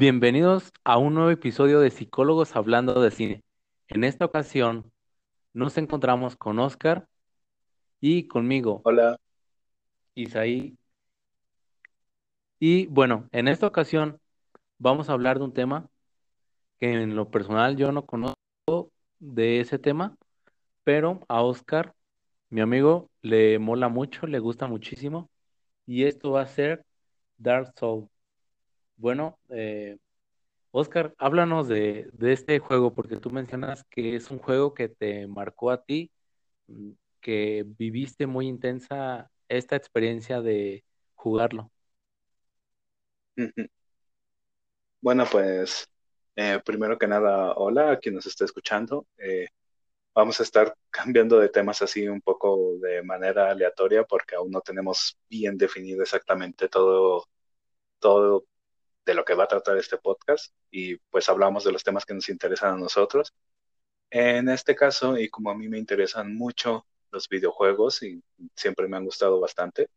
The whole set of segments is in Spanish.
Bienvenidos a un nuevo episodio de Psicólogos Hablando de Cine. En esta ocasión nos encontramos con Oscar y conmigo, Hola, Isaí. Y bueno, en esta ocasión vamos a hablar de un tema que en lo personal yo no conozco de ese tema, pero a Oscar, mi amigo, le mola mucho, le gusta muchísimo. Y esto va a ser Dark Souls. Bueno, eh, Oscar, háblanos de, este juego, porque tú mencionas que es un juego que te marcó a ti, mm, que viviste muy intensa esta experiencia de jugarlo. Bueno, pues eh, primero que nada, hola a quien nos está escuchando. Eh, vamos a estar cambiando de temas así un poco de manera aleatoria porque aún no tenemos bien definido exactamente todo, todo de lo que va a tratar este podcast y pues hablamos de los temas que nos interesan a nosotros. En este caso, y como a mí me interesan mucho los videojuegos y siempre me han gustado bastante,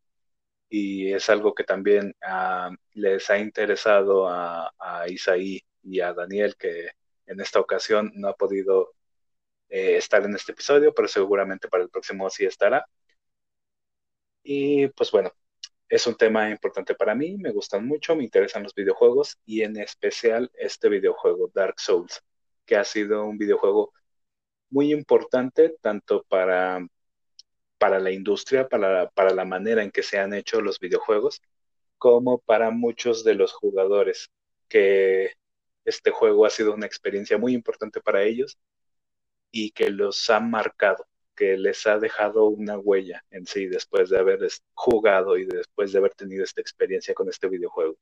y es algo que también ah, les ha interesado a, a Isaí y a Daniel, que en esta ocasión no ha podido eh, estar en este episodio, pero seguramente para el próximo sí estará. Y pues bueno, es un tema importante para mí, me gustan mucho, me interesan los videojuegos y en especial este videojuego, Dark Souls, que ha sido un videojuego muy importante tanto para, para la industria, para, para la manera en que se han hecho los videojuegos, como para muchos de los jugadores, que este juego ha sido una experiencia muy importante para ellos y que los ha marcado, que les ha dejado una huella en sí después de haber jugado y después de haber tenido esta experiencia con este videojuego.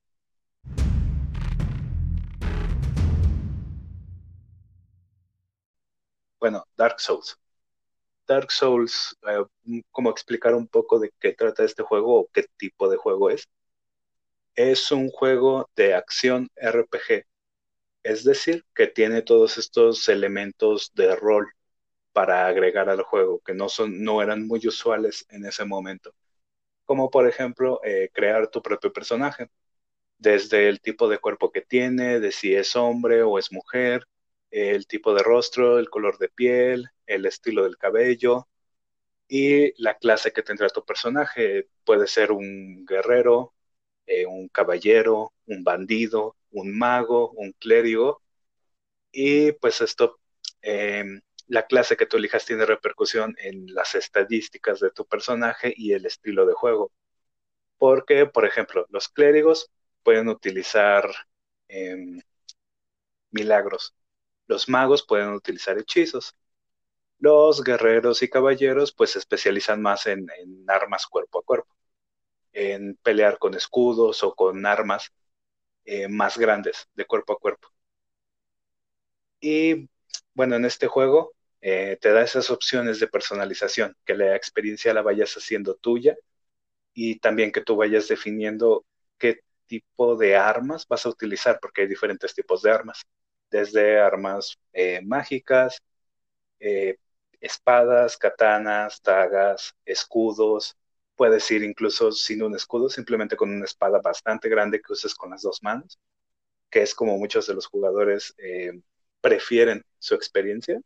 Bueno, Dark Souls. Dark Souls, eh, ¿cómo explicar un poco de qué trata este juego o qué tipo de juego es? Es un juego de acción RPG, es decir, que tiene todos estos elementos de rol para agregar al juego que no son, no eran muy usuales en ese momento. Como por ejemplo, eh, crear tu propio personaje, desde el tipo de cuerpo que tiene, de si es hombre o es mujer, el tipo de rostro, el color de piel, el estilo del cabello y la clase que tendrá tu personaje. Puede ser un guerrero, eh, un caballero, un bandido, un mago, un clérigo y pues esto, eh, la clase que tú elijas tiene repercusión en las estadísticas de tu personaje y el estilo de juego. Porque, por ejemplo, los clérigos pueden utilizar em, milagros, los magos pueden utilizar hechizos, los guerreros y caballeros pues se especializan más en, armas cuerpo a cuerpo, en pelear con escudos o con armas eh, más grandes de cuerpo a cuerpo. Y bueno, en este juego eh, te da esas opciones de personalización, que la experiencia la vayas haciendo tuya y también que tú vayas definiendo qué tipo de armas vas a utilizar, porque hay diferentes tipos de armas, desde armas eh, mágicas, eh, espadas, katanas, dagas, escudos. Puedes ir incluso sin un escudo, simplemente con una espada bastante grande que uses con las dos manos, que es como muchos de los jugadores prefieren su experiencia.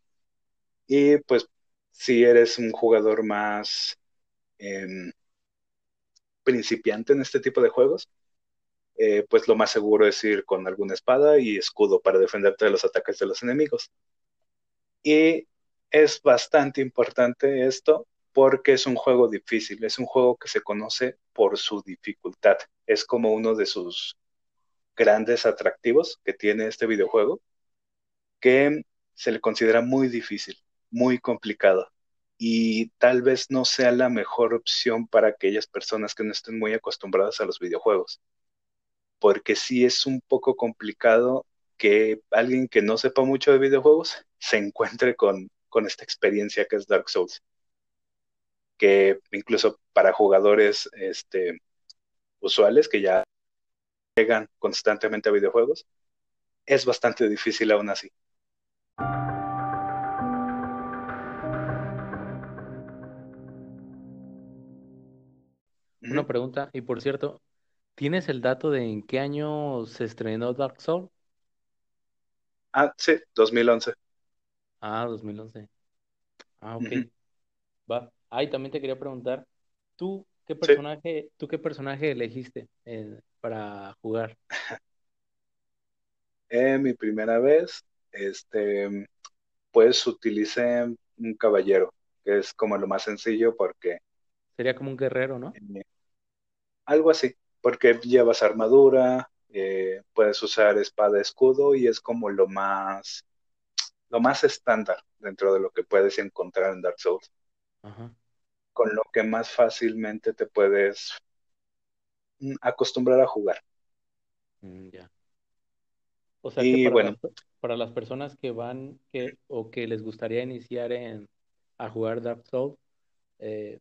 Y pues si eres un jugador más eh, principiante en este tipo de juegos, eh, pues lo más seguro es ir con alguna espada y escudo para defenderte de los ataques de los enemigos. Y es bastante importante esto porque es un juego difícil, es un juego que se conoce por su dificultad. Es como uno de sus grandes atractivos que tiene este videojuego, que se le considera muy difícil, muy complicado y tal vez no sea la mejor opción para aquellas personas que no estén muy acostumbradas a los videojuegos, porque sí es un poco complicado que alguien que no sepa mucho de videojuegos se encuentre con, con esta experiencia que es Dark Souls. Que incluso para jugadores este, usuales que ya llegan constantemente a videojuegos, es bastante difícil aún así. Una pregunta, y por cierto, ¿tienes el dato de en qué año se estrenó Dark Souls? Ah, sí, 2011. Ah, 2011. Ah, ok. Va. Ah, y también te quería preguntar, ¿tú qué personaje, tú qué personaje elegiste eh, para jugar? Eh, mi primera vez, este, pues utilicé un caballero, que es como lo más sencillo porque... Sería como un guerrero, ¿no? Eh, algo así, porque llevas armadura, eh, puedes usar espada, escudo y es como lo más, lo más estándar dentro de lo que puedes encontrar en Dark Souls. Con lo que más fácilmente te puedes mm, acostumbrar a jugar. Mm, ya. O sea que para, bueno, para las personas que van que, o que les gustaría iniciar en, a jugar Dark Souls, eh,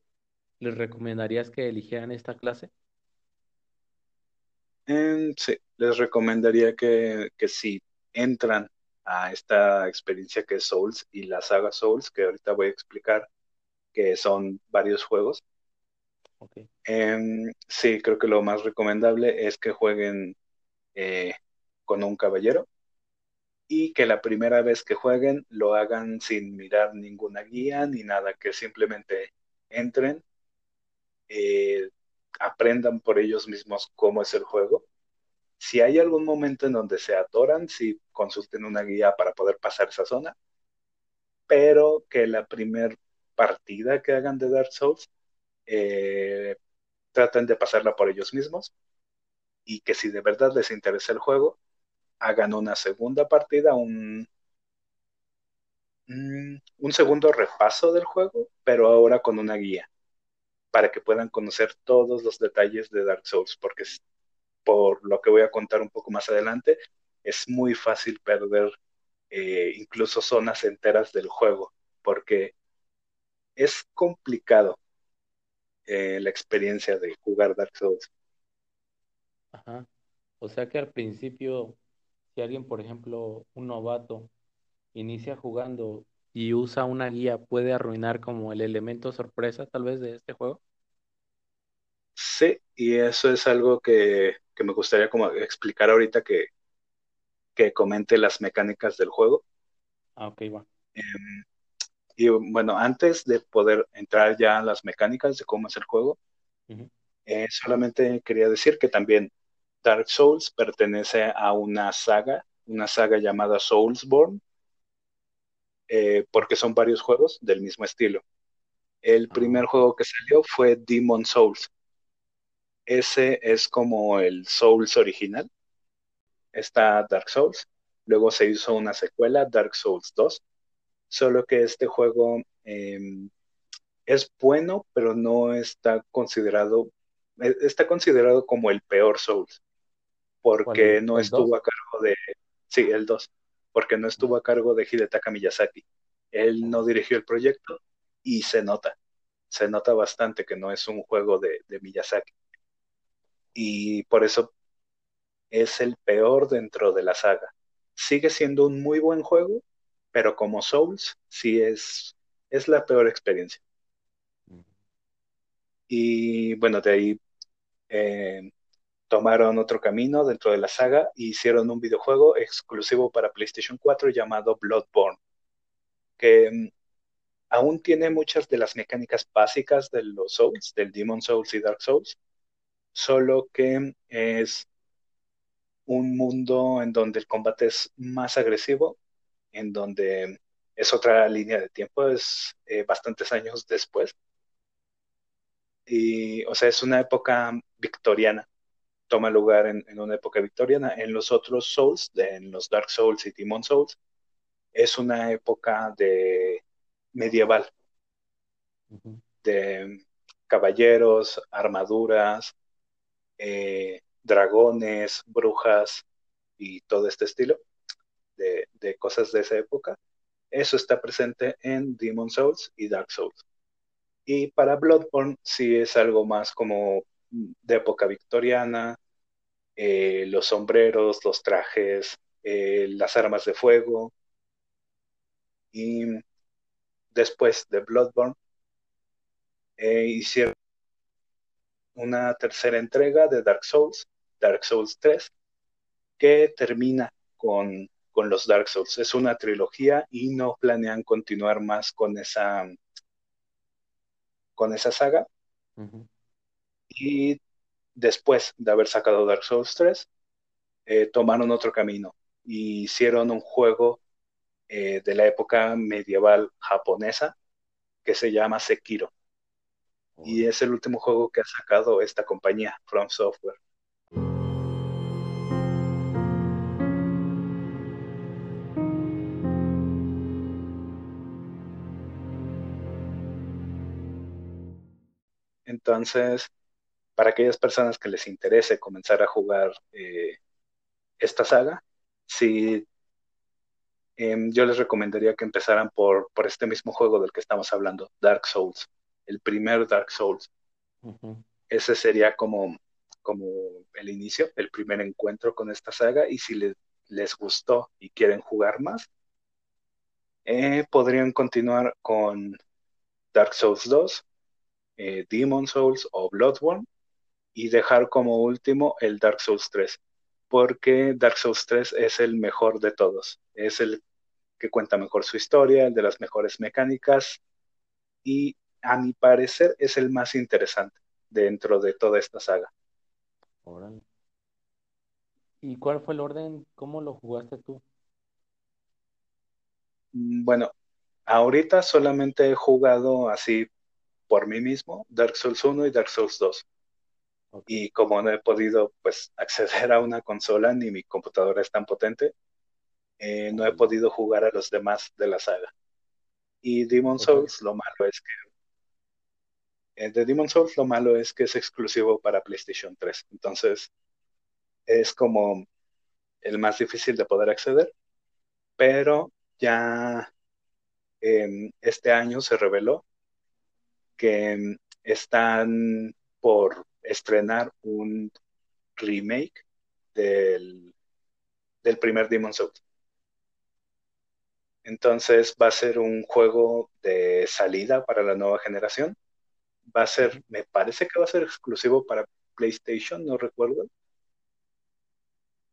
¿les recomendarías que eligieran esta clase? sí, les recomendaría que, si entran a esta experiencia que es Souls y la saga Souls, que ahorita voy a explicar, que son varios juegos. Em, sí, creo que lo más recomendable es que jueguen eh, con un caballero y que la primera vez que jueguen lo hagan sin mirar ninguna guía ni nada, que simplemente entren, eh, aprendan por ellos mismos cómo es el juego. Si hay algún momento en donde se atoran, sí consulten una guía para poder pasar esa zona, pero que la primera partida que hagan de Dark Souls eh, traten de pasarla por ellos mismos y que si de verdad les interesa el juego, hagan una segunda partida, un, un segundo repaso del juego, pero ahora con una guía para que puedan conocer todos los detalles de Dark Souls, porque por lo que voy a contar un poco más adelante, es muy fácil perder eh, incluso zonas enteras del juego, porque es complicado eh, la experiencia de jugar Dark Souls. Ajá. O sea que al principio, si alguien, por ejemplo, un novato, inicia jugando y usa una guía puede arruinar como el elemento sorpresa tal vez de este juego? Sí, y eso es algo que, me gustaría como explicar ahorita que, que comente las mecánicas del juego. Ah, ok, va. Em, y bueno, antes de poder entrar ya en las mecánicas de cómo es el juego, eh, solamente quería decir que también Dark Souls pertenece a una saga, una saga llamada Soulsborne, eh, porque son varios juegos del mismo estilo. El primer juego que salió fue Demon Souls. Ese es como el Souls original. Está Dark Souls. Luego se hizo una secuela, Dark Souls 2. Solo que este juego em, es bueno, pero no está considerado, e, está considerado como el peor Souls. Porque no estuvo a cargo de, sí, el 2 porque no estuvo a cargo de Hidetaka Miyazaki. Él no dirigió el proyecto y se nota, se nota bastante que no es un juego de, Miyazaki. Y por eso es el peor dentro de la saga. Sigue siendo un muy buen juego, pero como Souls sí es, es la peor experiencia. Y bueno, de ahí eh, tomaron otro camino dentro de la saga e hicieron un videojuego exclusivo para PlayStation 4 llamado Bloodborne, que mm, aún tiene muchas de las mecánicas básicas de los Souls, del Demon Souls y Dark Souls, solo que es un mundo en donde el combate es más agresivo, en donde es otra línea de tiempo, es eh, bastantes años después. Y, o sea, es una época victoriana toma lugar en, una época victoriana. En los otros Souls, en los Dark Souls y Demon Souls, es una época de medieval, de caballeros, armaduras, eh, dragones, brujas y todo este estilo. de, de cosas de esa época, eso está presente en Demon Souls y Dark Souls. Y para Bloodborne sí es algo más como de época victoriana, eh, los sombreros, los trajes, eh, las armas de fuego. Y después de Bloodborne eh, hicieron una tercera entrega de Dark Souls, Dark Souls 3, que termina con, con los Dark Souls. Es una trilogía y no planean continuar más con esa, con esa saga. Y después de haber sacado Dark Souls 3, eh, tomaron otro camino y hicieron un juego eh, de la época medieval japonesa que se llama Sekiro. Y es el último juego que ha sacado esta compañía, From Software. Entonces, para aquellas personas que les interese comenzar a jugar eh, esta saga, sí, em, yo les recomendaría que empezaran por, por este mismo juego del que estamos hablando, Dark Souls, el primer Dark Souls. Ese sería como, como el inicio, el primer encuentro con esta saga, y si les gustó y quieren jugar más, eh, podrían continuar con Dark Souls 2, eh, Demon Souls o Bloodborne y dejar como último el Dark Souls 3, porque Dark Souls 3 es el mejor de todos, es el que cuenta mejor su historia, el de las mejores mecánicas y a mi parecer es el más interesante dentro de toda esta saga. ¿Y cuál fue el orden? ¿Cómo lo jugaste tú? Mm, bueno, ahorita solamente he jugado así por mí mismo Dark Souls 1 y Dark Souls 2. Y como no he podido pues acceder a una consola ni mi computadora es tan potente, eh, no he podido jugar a los demás de la saga. Y Demon Souls lo malo es que eh, de Demon Souls lo malo es que es exclusivo para PlayStation 3. Entonces es como el más difícil de poder acceder. Pero ya este año se reveló que están por estrenar un remake del, del primer Demon Souls. Entonces va a ser un juego de salida para la nueva generación. Va a ser, me parece que va a ser exclusivo para PlayStation, no recuerdo.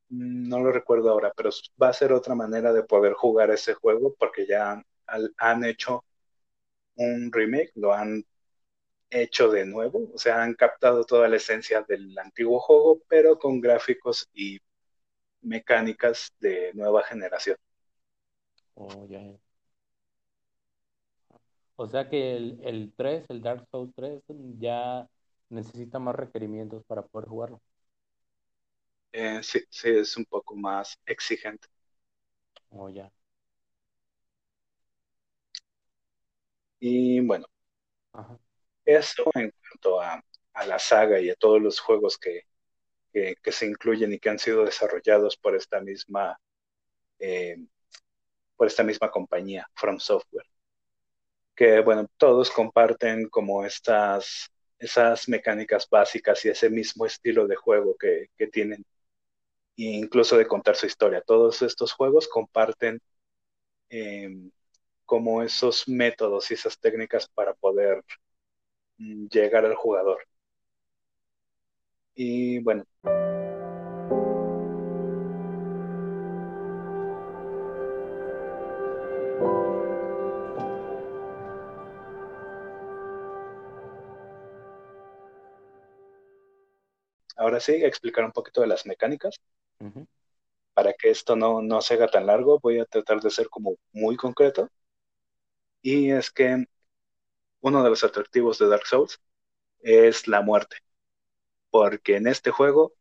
No lo recuerdo ahora, pero va a ser otra manera de poder jugar ese juego porque ya han hecho un remake, lo han hecho de nuevo, o sea, han captado toda la esencia del antiguo juego, pero con gráficos y mecánicas de nueva generación. Oh, ya. O sea que el, el 3, el Dark Souls 3, ya necesita más requerimientos para poder jugarlo. Eh, sí, sí, es un poco más exigente. Oh, ya. Y bueno, eso en cuanto a, la saga y a todos los juegos que, se incluyen y que han sido desarrollados por esta misma eh, por esta misma compañía, From Software. Que bueno, todos comparten como estas esas mecánicas básicas y ese mismo estilo de juego que, tienen, e incluso de contar su historia. Todos estos juegos comparten em, como esos métodos y esas técnicas para poder llegar al jugador. Y bueno. Ahora sí, explicar un poquito de las mecánicas. Para que esto no, no se haga tan largo, voy a tratar de ser como muy concreto y es que uno de los atractivos de Dark Souls es la muerte, porque en este juego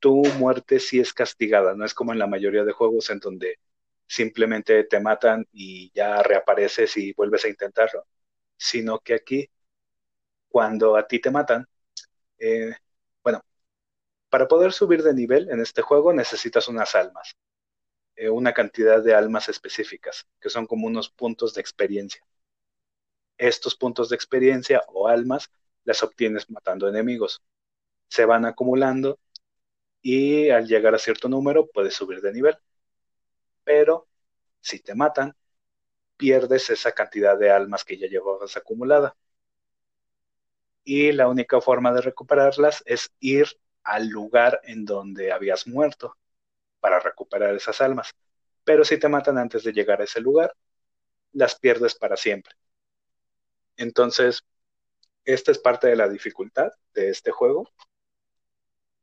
tu muerte sí es castigada, no es como en la mayoría de juegos en donde simplemente te matan y ya reapareces y vuelves a intentarlo, sino que aquí, cuando a ti te matan, eh, bueno, para poder subir de nivel en este juego necesitas unas almas. eh, una cantidad de almas específicas, que son como unos puntos de experiencia. Estos puntos de experiencia o almas las obtienes matando enemigos. Se van acumulando y al llegar a cierto número puedes subir de nivel. Pero si te matan, pierdes esa cantidad de almas que ya llevabas acumulada. Y la única forma de recuperarlas es ir al lugar en donde habías muerto para recuperar esas almas. Pero si te matan antes de llegar a ese lugar, las pierdes para siempre. Entonces, esta es parte de la dificultad de este juego,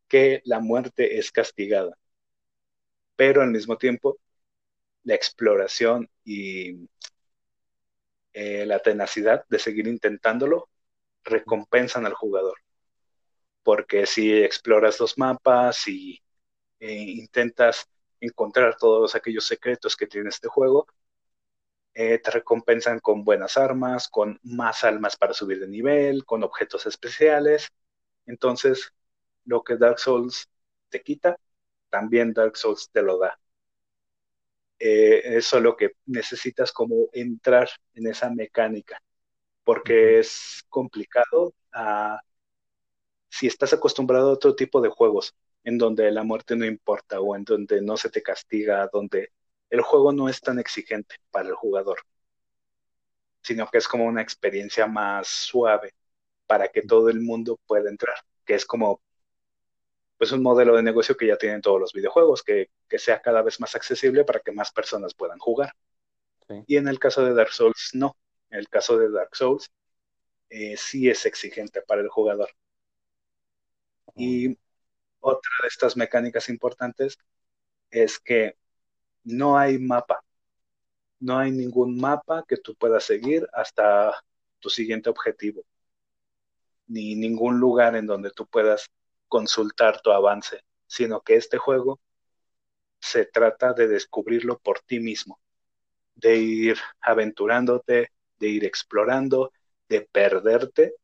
que la muerte es castigada, pero al mismo tiempo la exploración y eh, la tenacidad de seguir intentándolo recompensan al jugador. Porque si exploras los mapas y e intentas encontrar todos aquellos secretos que tiene este juego, eh, te recompensan con buenas armas, con más almas para subir de nivel, con objetos especiales. Entonces, lo que Dark Souls te quita, también Dark Souls te lo da. Eh, es solo que necesitas como entrar en esa mecánica, porque es complicado si estás acostumbrado a otro tipo de juegos, en donde la muerte no importa o en donde no se te castiga, donde el juego no es tan exigente para el jugador, sino que es como una experiencia más suave para que todo el mundo pueda entrar, que es como pues un modelo de negocio que ya tienen todos los videojuegos, que, sea cada vez más accesible para que más personas puedan jugar. Y en el caso de Dark Souls, no. En el caso de Dark Souls, eh, sí es exigente para el jugador. Y otra de estas mecánicas importantes es que no hay mapa. No hay ningún mapa que tú puedas seguir hasta tu siguiente objetivo. Ni ningún lugar en donde tú puedas consultar tu avance, sino que este juego se trata de descubrirlo por ti mismo, de ir aventurándote, de ir explorando, de perderte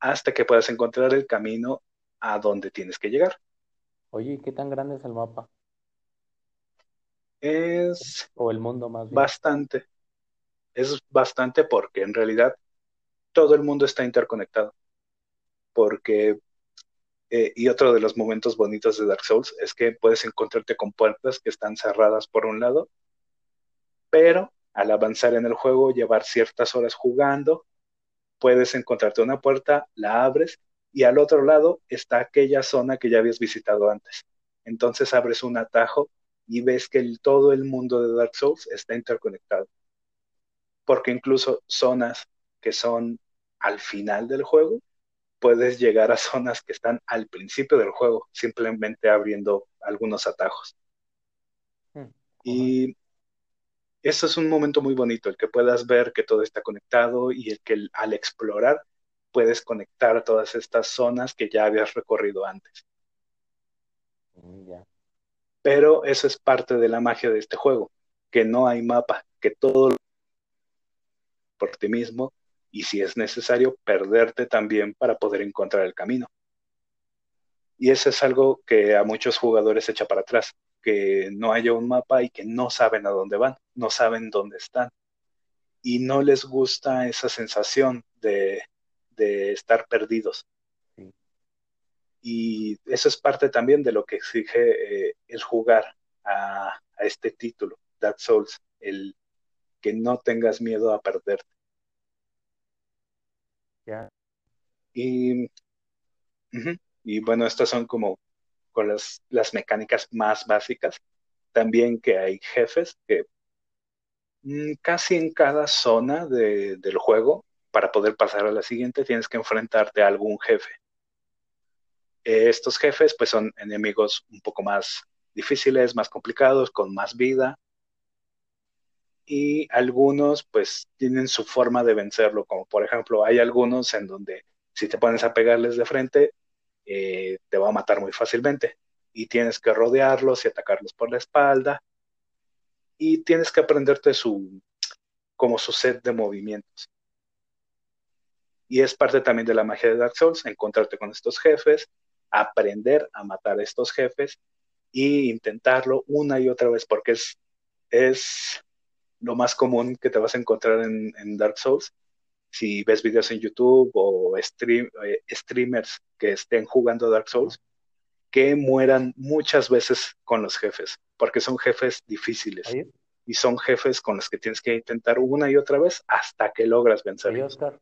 hasta que puedas encontrar el camino a donde tienes que llegar. Oye, ¿qué tan grande es el mapa? Es o el mundo más bien. bastante. Es bastante porque en realidad todo el mundo está interconectado. Porque eh, y otro de los momentos bonitos de Dark Souls es que puedes encontrarte con puertas que están cerradas por un lado, pero al avanzar en el juego, llevar ciertas horas jugando, puedes encontrarte una puerta, la abres y al otro lado está aquella zona que ya habías visitado antes. Entonces abres un atajo y ves que todo el mundo de Dark Souls está interconectado. Porque incluso zonas que son al final del juego puedes llegar a zonas que están al principio del juego, simplemente abriendo algunos atajos. Hmm, y eso es un momento muy bonito, el que puedas ver que todo está conectado y el que al explorar puedes conectar todas estas zonas que ya habías recorrido antes. Mm, Pero eso es parte de la magia de este juego, que no hay mapa, que todo por ti mismo y si es necesario, perderte también para poder encontrar el camino. Y eso es algo que a muchos jugadores echa para atrás, que no haya un mapa y que no saben a dónde van, no saben dónde están. Y no les gusta esa sensación de, estar perdidos. Y eso es parte también de lo que exige eh, el jugar a, a este título, Dark Souls, el que no tengas miedo a perderte. Y, y bueno, estas son como con las, las mecánicas más básicas. También que hay jefes que mm, casi en cada zona del juego, para poder pasar a la siguiente, tienes que enfrentarte a algún jefe. Estos jefes pues son enemigos un poco más difíciles, más complicados, con más vida, y algunos pues tienen su forma de vencerlo, como por ejemplo hay algunos en donde si te pones a pegarles de frente, eh, te va a matar muy fácilmente. Y tienes que rodearlos y atacarlos por la espalda. Y tienes que aprenderte su como su set de movimientos. Y es parte también de la magia de Dark Souls, encontrarte con estos jefes, aprender a matar a estos jefes e intentarlo una y otra vez, porque es es lo más común que te vas a encontrar en, en Dark Souls. Si ves videos en YouTube o stream, eh, streamers que estén jugando Dark Souls, que mueran muchas veces con los jefes, porque son jefes difíciles. Y son jefes con los que tienes que intentar una y otra vez hasta que logras vencerlos. Oscar.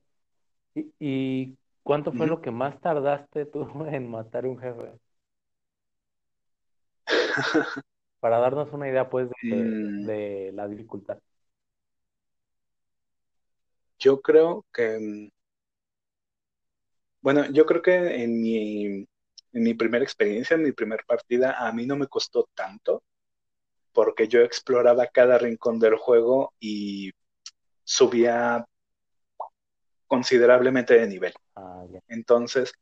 ¿Y, y cuánto fue lo que más tardaste tú en matar un jefe? Para darnos una idea, pues, de, Mm, de la dificultad. yo creo que, mm, bueno, yo creo que en mi, en mi primera experiencia, en mi primera partida, a mí no me costó tanto, porque yo exploraba cada rincón del juego y subía considerablemente de nivel. Ah. Entonces,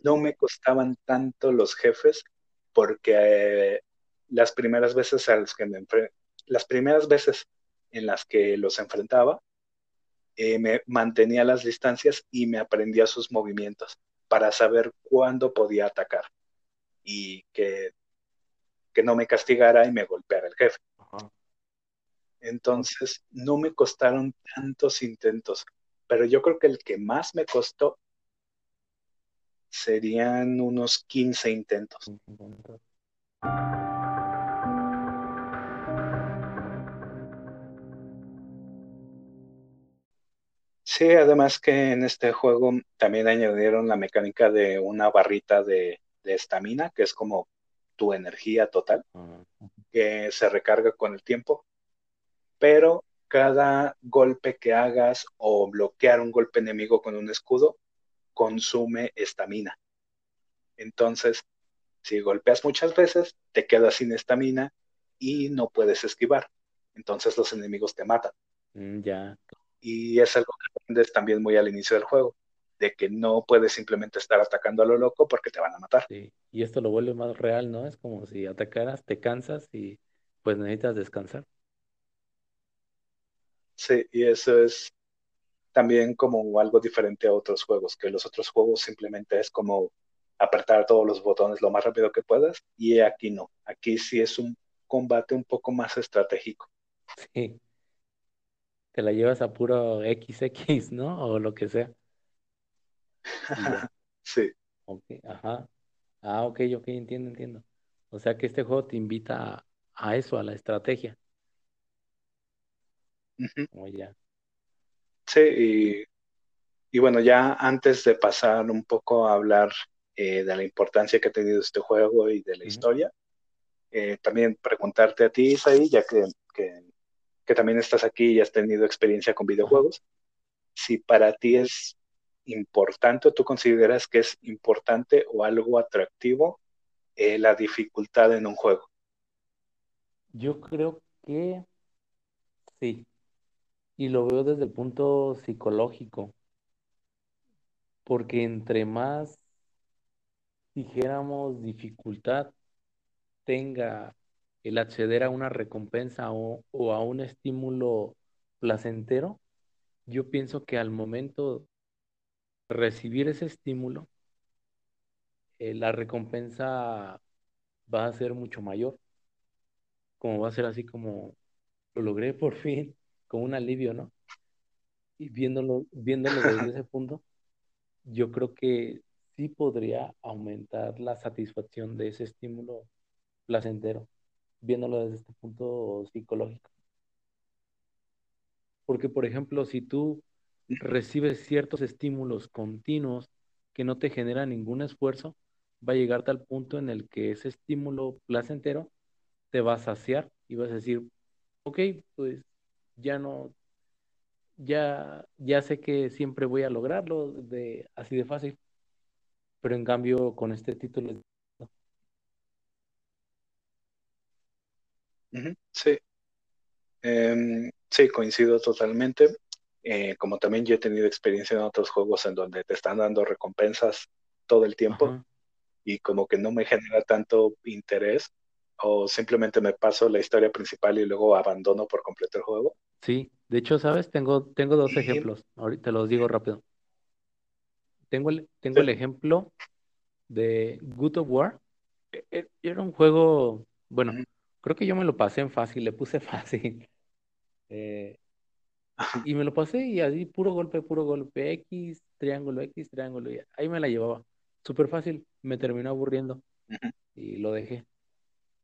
no me costaban tanto los jefes porque eh, las primeras veces a las que me las primeras veces en las que los enfrentaba, eh, me mantenía las distancias y me aprendía sus movimientos para saber cuándo podía atacar y que, que no me castigara y me golpeara el jefe. Entonces, no me costaron tantos intentos, pero yo creo que el que más me costó serían unos 15 intentos. Sí, además que en este juego también añadieron la mecánica de una barrita de de estamina, que es como tu energía total, que se recarga con el tiempo, pero cada golpe que hagas o bloquear un golpe enemigo con un escudo consume estamina. Entonces, si golpeas muchas veces, te quedas sin estamina y no puedes esquivar. Entonces los enemigos te matan. mm, ya, Y es algo que aprendes también muy al inicio del juego, de que no puedes simplemente estar atacando a lo loco porque te van a matar. sí. Y esto lo vuelve más real, ¿no? Es como si atacaras, te cansas y pues necesitas descansar. Sí, y eso es también como algo diferente a otros juegos, que los otros juegos simplemente es como apretar todos los botones lo más rápido que puedas, y aquí no. Aquí sí es un combate un poco más estratégico. Sí, te la llevas a puro XX, ¿no? O lo que sea. Sí. ok, ajá. Ah, ok, ok, entiendo, entiendo. O sea que este juego te invita a, a eso, a la estrategia. Oh, ya. Sí, y, y bueno, ya antes de pasar un poco a hablar eh, de la importancia que ha tenido este juego y de la historia, eh, también preguntarte a ti, Isaí, ya que, que, que también estás aquí y has tenido experiencia con videojuegos, si para ti es importante o tú consideras que es importante o algo atractivo eh, la dificultad en un juego. Yo creo que sí. Y lo veo desde el punto psicológico, porque entre más, dijéramos, dificultad tenga el acceder a una recompensa o, a un estímulo placentero, yo pienso que al momento de recibir ese estímulo, eh, la recompensa va a ser mucho mayor, como va a ser así como lo logré por fin, con un alivio, ¿no? Y viéndolo, viéndolo desde ese punto, yo creo que sí podría aumentar la satisfacción de ese estímulo placentero, viéndolo desde este punto psicológico. Porque, por ejemplo, si tú recibes ciertos estímulos continuos que no te generan ningún esfuerzo, va a llegar tal punto en el que ese estímulo placentero te va a saciar y vas a decir, ok, pues ya no, ya, ya sé que siempre voy a lograrlo de, así de fácil, pero en cambio con este título, Sí, Em, sí, coincido totalmente. Eh, como también yo he tenido experiencia en otros juegos en donde te están dando recompensas todo el tiempo ajá, y como que no me genera tanto interés o simplemente me paso la historia principal y luego abandono por completo el juego. Sí, de hecho, ¿sabes? Tengo, tengo dos ejemplos, ahorita los digo rápido. Tengo el, tengo el ejemplo de Good of War. E- e- Era un juego, bueno, Creo que yo me lo pasé en fácil, le puse fácil. Eh, y me lo pasé y así puro golpe, puro golpe, X, triángulo, X, triángulo. Y ahí me la llevaba. Súper fácil, me terminó aburriendo y lo dejé.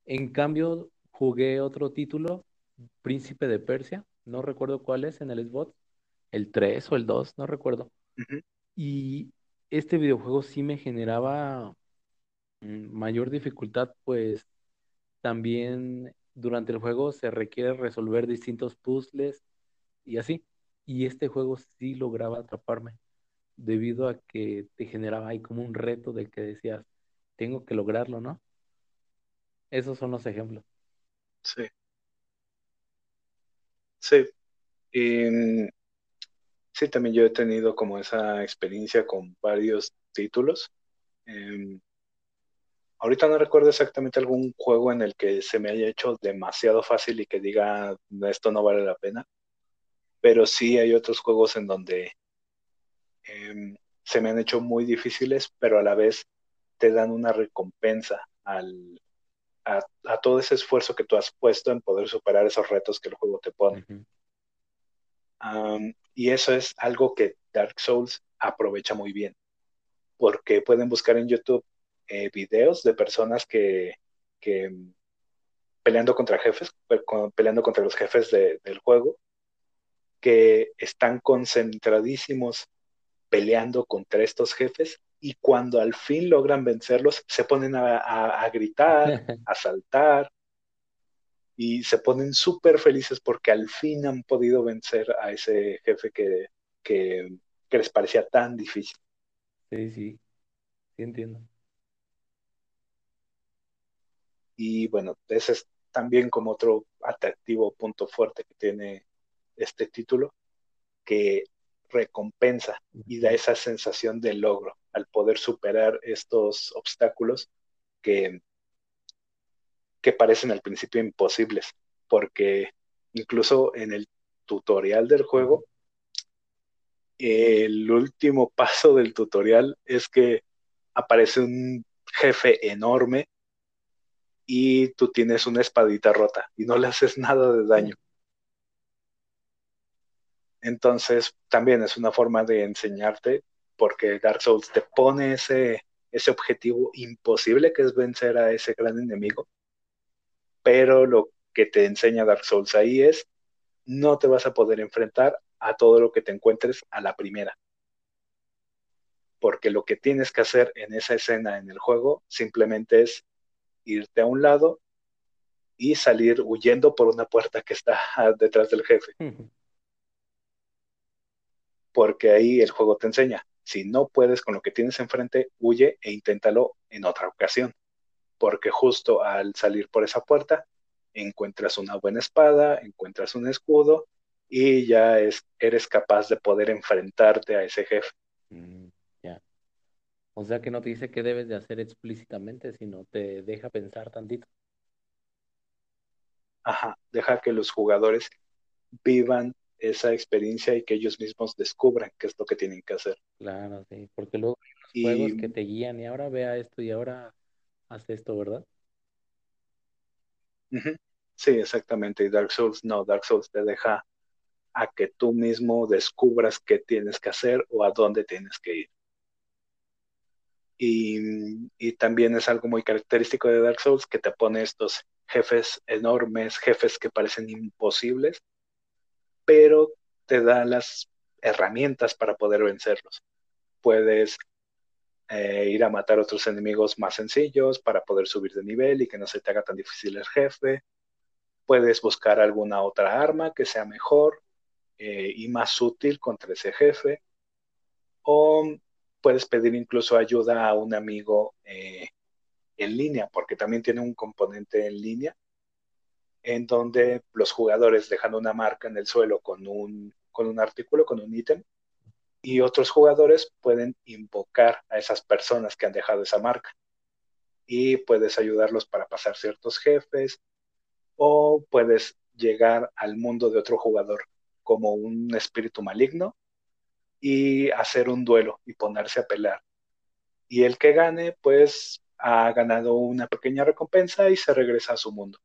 En cambio, jugué otro título, Príncipe de Persia, no recuerdo cuál es en el Xbox, el 3 o el 2, no recuerdo. Y este videojuego sí me generaba mm, mayor dificultad, pues también durante el juego se requiere resolver distintos puzzles y así. Y este juego sí lograba atraparme, debido a que te generaba ahí como un reto del que decías, tengo que lograrlo, ¿no? Esos son los ejemplos. Sí, sí. Y sí, también yo he tenido como esa experiencia con varios títulos. Em, ahorita no recuerdo exactamente algún juego en el que se me haya hecho demasiado fácil y que diga, esto no vale la pena, pero sí hay otros juegos en donde em, se me han hecho muy difíciles, pero a la vez te dan una recompensa al, a, a todo ese esfuerzo que tú has puesto en poder superar esos retos que el juego te pone. Um, y eso es algo que Dark Souls aprovecha muy bien, porque pueden buscar en YouTube eh, videos de personas que, que mm, peleando contra jefes, peleando contra los jefes de- del juego, que están concentradísimos peleando contra estos jefes y cuando al fin logran vencerlos, se ponen a, a- a gritar, a saltar y se ponen súper felices porque al fin han podido vencer a ese jefe que, que, que les parecía tan difícil. Sí, sí, sí entiendo. Y bueno, ese es también como otro atractivo punto fuerte que tiene este título, que recompensa y da esa sensación de logro al poder superar estos obstáculos que, que parecen al principio imposibles, porque incluso en el tutorial del juego el último paso del tutorial es que aparece un jefe enorme y tú tienes una espadita rota y no le haces nada de daño. Entonces, también es una forma de enseñarte, porque Dark Souls te pone ese, ese objetivo imposible que es vencer a ese gran enemigo, pero lo que te enseña Dark Souls ahí es, no te vas a poder enfrentar a todo lo que te encuentres a la primera. porque lo que tienes que hacer en esa escena en el juego simplemente es irte a un lado y salir huyendo por una puerta que está detrás del jefe, porque ahí el juego te enseña, si no puedes con lo que tienes enfrente, huye e inténtalo en otra ocasión, porque justo al salir por esa puerta encuentras una buena espada, encuentras un escudo y ya es, eres capaz de poder enfrentarte a ese jefe. Mm, ya. O sea que no te dice qué debes de hacer explícitamente, sino te deja pensar tantito. Ajá, deja que los jugadores vivan esa experiencia y que ellos mismos descubran qué es lo que tienen que hacer. Claro, sí, porque luego hay unos juegos que te guían y ahora vea esto y ahora haz esto, ¿verdad? sí, exactamente. Y Dark Souls no, Dark Souls te deja a que tú mismo descubras qué tienes que hacer o a dónde tienes que ir. Y, y también es algo muy característico de Dark Souls que te pone estos jefes enormes, jefes que parecen imposibles, pero te da las herramientas para poder vencerlos. Puedes eh, ir a matar otros enemigos más sencillos para poder subir de nivel y que no se te haga tan difícil el jefe. Puedes buscar alguna otra arma que sea mejor eh, y más útil contra ese jefe. O puedes pedir incluso ayuda a un amigo eh, en línea, porque también tiene un componente en línea en donde los jugadores dejan una marca en el suelo con un, con un artículo, con un ítem, y otros jugadores pueden invocar a esas personas que han dejado esa marca y puedes ayudarlos para pasar ciertos jefes o puedes llegar al mundo de otro jugador como un espíritu maligno y hacer un duelo y ponerse a pelear. Y el que gane, pues ha ganado una pequeña recompensa y se regresa a su mundo.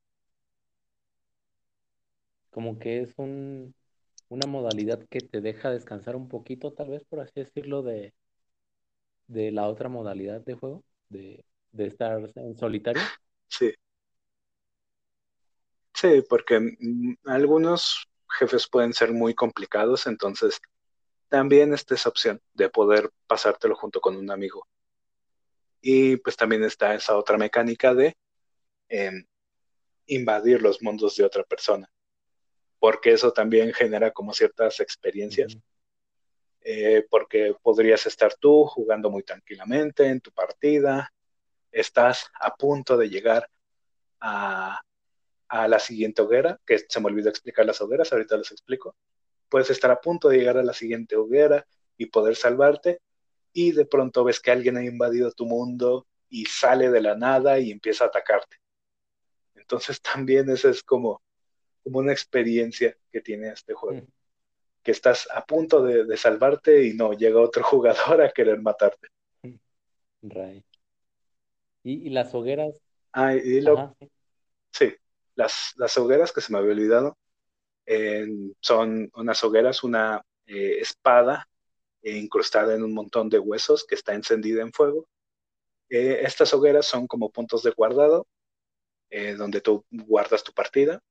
Como que es un, una modalidad que te deja descansar un poquito, tal vez por así decirlo, de, de la otra modalidad de juego, de, de estar en solitario. Sí. Sí, porque mm, algunos jefes pueden ser muy complicados, entonces también está esa opción de poder pasártelo junto con un amigo. Y pues también está esa otra mecánica de em, invadir los mundos de otra persona, porque eso también genera como ciertas experiencias, eh, porque podrías estar tú jugando muy tranquilamente en tu partida, estás a punto de llegar a, a la siguiente hoguera, que se me olvidó explicar las hogueras, ahorita les explico. Puedes estar a punto de llegar a la siguiente hoguera y poder salvarte, y de pronto ves que alguien ha invadido tu mundo y sale de la nada y empieza a atacarte. Entonces también esa es como, como una experiencia que tiene este juego. Mm. Que estás a punto de, salvarte y no, llega otro jugador a querer matarte. Right. ¿Y, las hogueras? Ah, y lo, sí, las, las hogueras que se me había olvidado son unas hogueras, una eh, espada incrustada en un montón de huesos que está encendida en fuego. Eh, estas hogueras son como puntos de guardado, eh, donde tú guardas tu partida,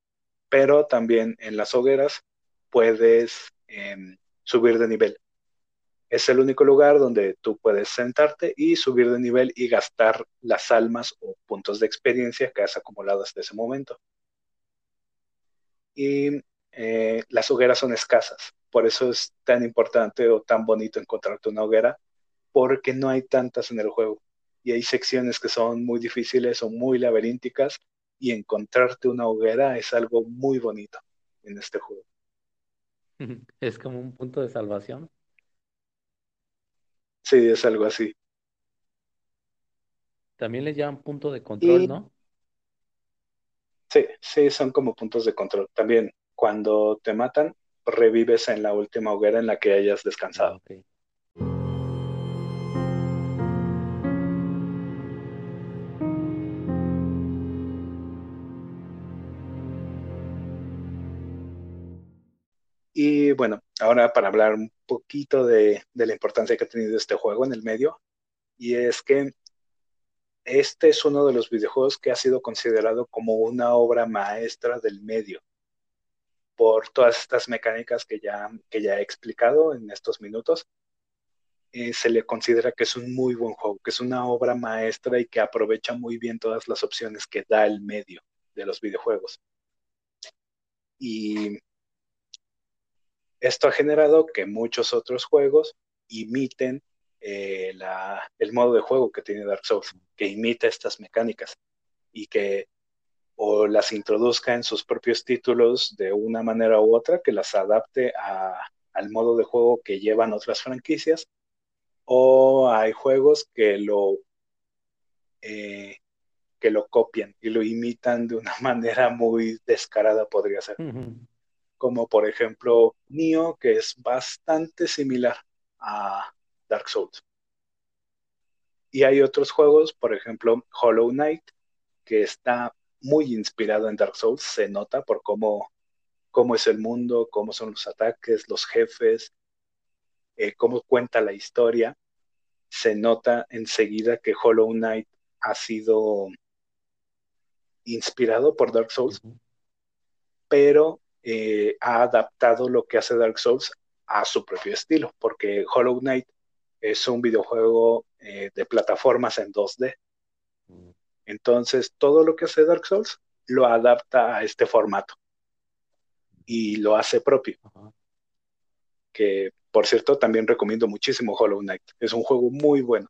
pero también en las hogueras puedes em, subir de nivel. Es el único lugar donde tú puedes sentarte y subir de nivel y gastar las almas o puntos de experiencia que has acumulado hasta ese momento. Y eh, las hogueras son escasas. Por eso es tan importante o tan bonito encontrarte una hoguera, porque no hay tantas en el juego. Y hay secciones que son muy difíciles o muy laberínticas, y encontrarte una hoguera es algo muy bonito en este juego. Es como un punto de salvación. Sí, es algo así. También les llaman punto de control, ¿no? Sí, sí, son como puntos de control. También cuando te matan, revives en la última hoguera en la que hayas descansado. Ah, y bueno, ahora para hablar un poquito de, la importancia que ha tenido este juego en el medio, y es que este es uno de los videojuegos que ha sido considerado como una obra maestra del medio por todas estas mecánicas que ya, que ya he explicado en estos minutos. Eh, se le considera que es un muy buen juego, que es una obra maestra y que aprovecha muy bien todas las opciones que da el medio de los videojuegos. Y esto ha generado que muchos otros juegos imiten eh, el modo de juego que tiene Dark Souls, que imita estas mecánicas y que o las introduzca en sus propios títulos de una manera u otra, que las adapte al modo de juego que llevan otras franquicias, o hay juegos que lo, eh, que lo copian y lo imitan de una manera muy descarada, podría ser. Como por ejemplo Nioh, que es bastante similar a Dark Souls. Y hay otros juegos, por ejemplo Hollow Knight, que está muy inspirado en Dark Souls, se nota por cómo, cómo es el mundo, cómo son los ataques, los jefes, eh, cómo cuenta la historia. Se nota enseguida que Hollow Knight ha sido inspirado por Dark Souls, pero eh, ha adaptado lo que hace Dark Souls a su propio estilo, porque Hollow Knight es un videojuego eh, de plataformas en 2D. Entonces, todo lo que hace Dark Souls lo adapta a este formato y lo hace propio. Que, por cierto, también recomiendo muchísimo Hollow Knight. Es un juego muy bueno.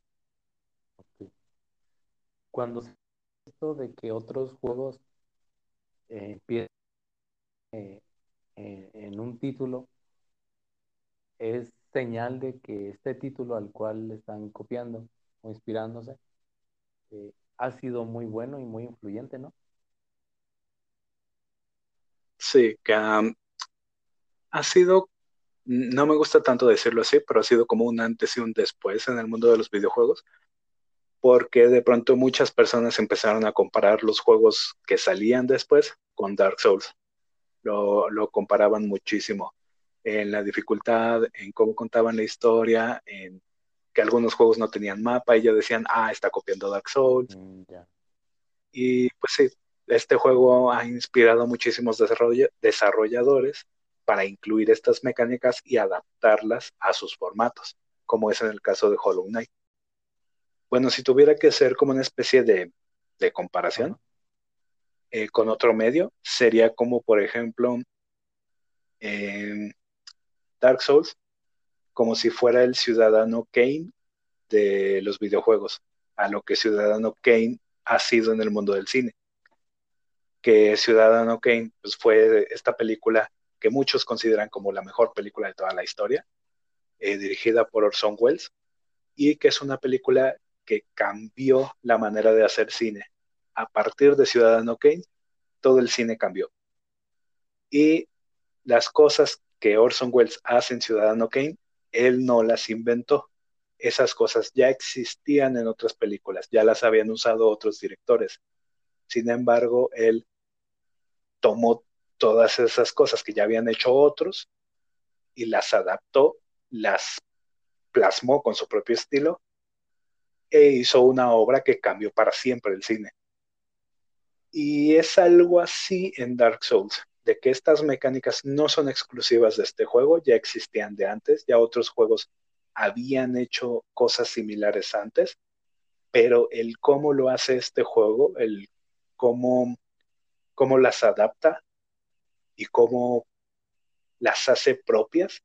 Cuando se esto de que otros juegos eh, empiezan eh, eh, en un título, es señal de que este título al cual están copiando o inspirándose ha sido muy bueno y muy influyente, ¿no? Sí, que ha sido, no me gusta tanto decirlo así, pero ha sido como un antes y un después en el mundo de los videojuegos, porque de pronto muchas personas empezaron a comparar los juegos que salían después con Dark Souls. Lo, lo comparaban muchísimo en la dificultad, en cómo contaban la historia, en que algunos juegos no tenían mapa y ya decían, ah, está copiando Dark Souls. Mm. Y pues sí, este juego ha inspirado a muchísimos desarroll- desarrolladores para incluir estas mecánicas y adaptarlas a sus formatos, como es en el caso de Hollow Knight. Bueno, si tuviera que ser como una especie de, de comparación Ajá. Eh, con otro medio, sería como, por ejemplo, en Dark Souls, como si fuera el ciudadano Kane de los videojuegos, a lo que Ciudadano Kane ha sido en el mundo del cine. Que Ciudadano Kane pues, fue esta película que muchos consideran como la mejor película de toda la historia, eh, dirigida por Orson Welles, y que es una película que cambió la manera de hacer cine. A partir de Ciudadano Kane, todo el cine cambió. Y las cosas que Orson Welles hace en Ciudadano Kane, él no las inventó. Esas cosas ya existían en otras películas, ya las habían usado otros directores. Sin embargo, él tomó todas esas cosas que ya habían hecho otros y las adaptó, las plasmó con su propio estilo e hizo una obra que cambió para siempre el cine. Y es algo así en Dark Souls, de que estas mecánicas no son exclusivas de este juego, ya existían de antes, ya otros juegos habían hecho cosas similares antes, pero el cómo lo hace este juego, el cómo, cómo las adapta y cómo las hace propias,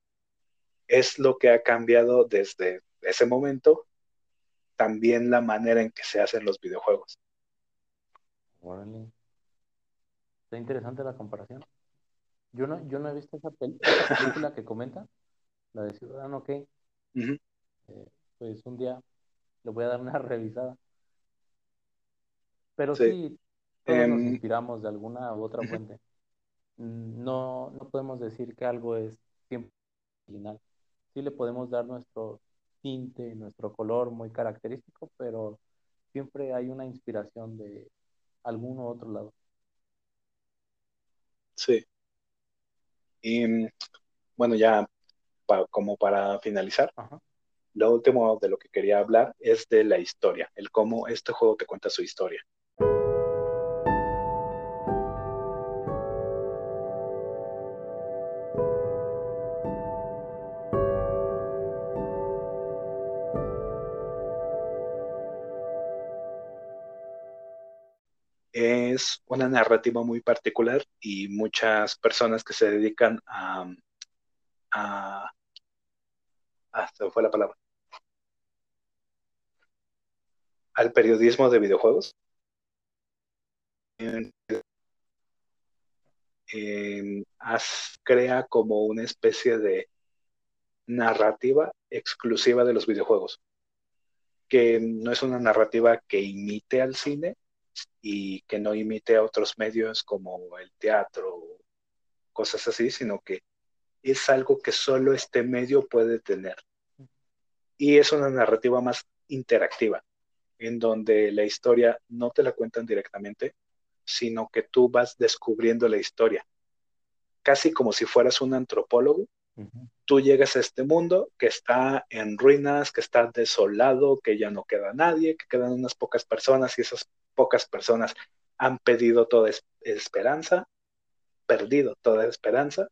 es lo que ha cambiado desde ese momento también la manera en que se hacen los videojuegos. Órale. Está interesante la comparación. Yo no, yo no he visto esa, pel- esa película que comenta, la de Ciudadano Kane. Eh, pues un día le voy a dar una revisada. Pero Sí. sí, todos nos Em, inspiramos de alguna u otra fuente. No, no podemos decir que algo es siempre original. Sí le podemos dar nuestro tinte, nuestro color muy característico, pero siempre hay una inspiración de algún otro lado. sí. Y bueno, ya pa- como para finalizar, Ajá. lo último de lo que quería hablar es de la historia, el cómo este juego te cuenta su historia. Una narrativa muy particular y muchas personas que se dedican a, a, ah, se fue la palabra, al periodismo de videojuegos, crea como una especie de narrativa exclusiva de los videojuegos, que no es una narrativa que imite al cine y que no imite a otros medios como el teatro, cosas así, sino que es algo que solo este medio puede tener. Y es una narrativa más interactiva, en donde la historia no te la cuentan directamente, sino que tú vas descubriendo la historia, casi como si fueras un antropólogo. Tú llegas a este mundo que está en ruinas, que está desolado, que ya no queda nadie, que quedan unas pocas personas y esas pocas personas han pedido toda es- esperanza, perdido toda esperanza.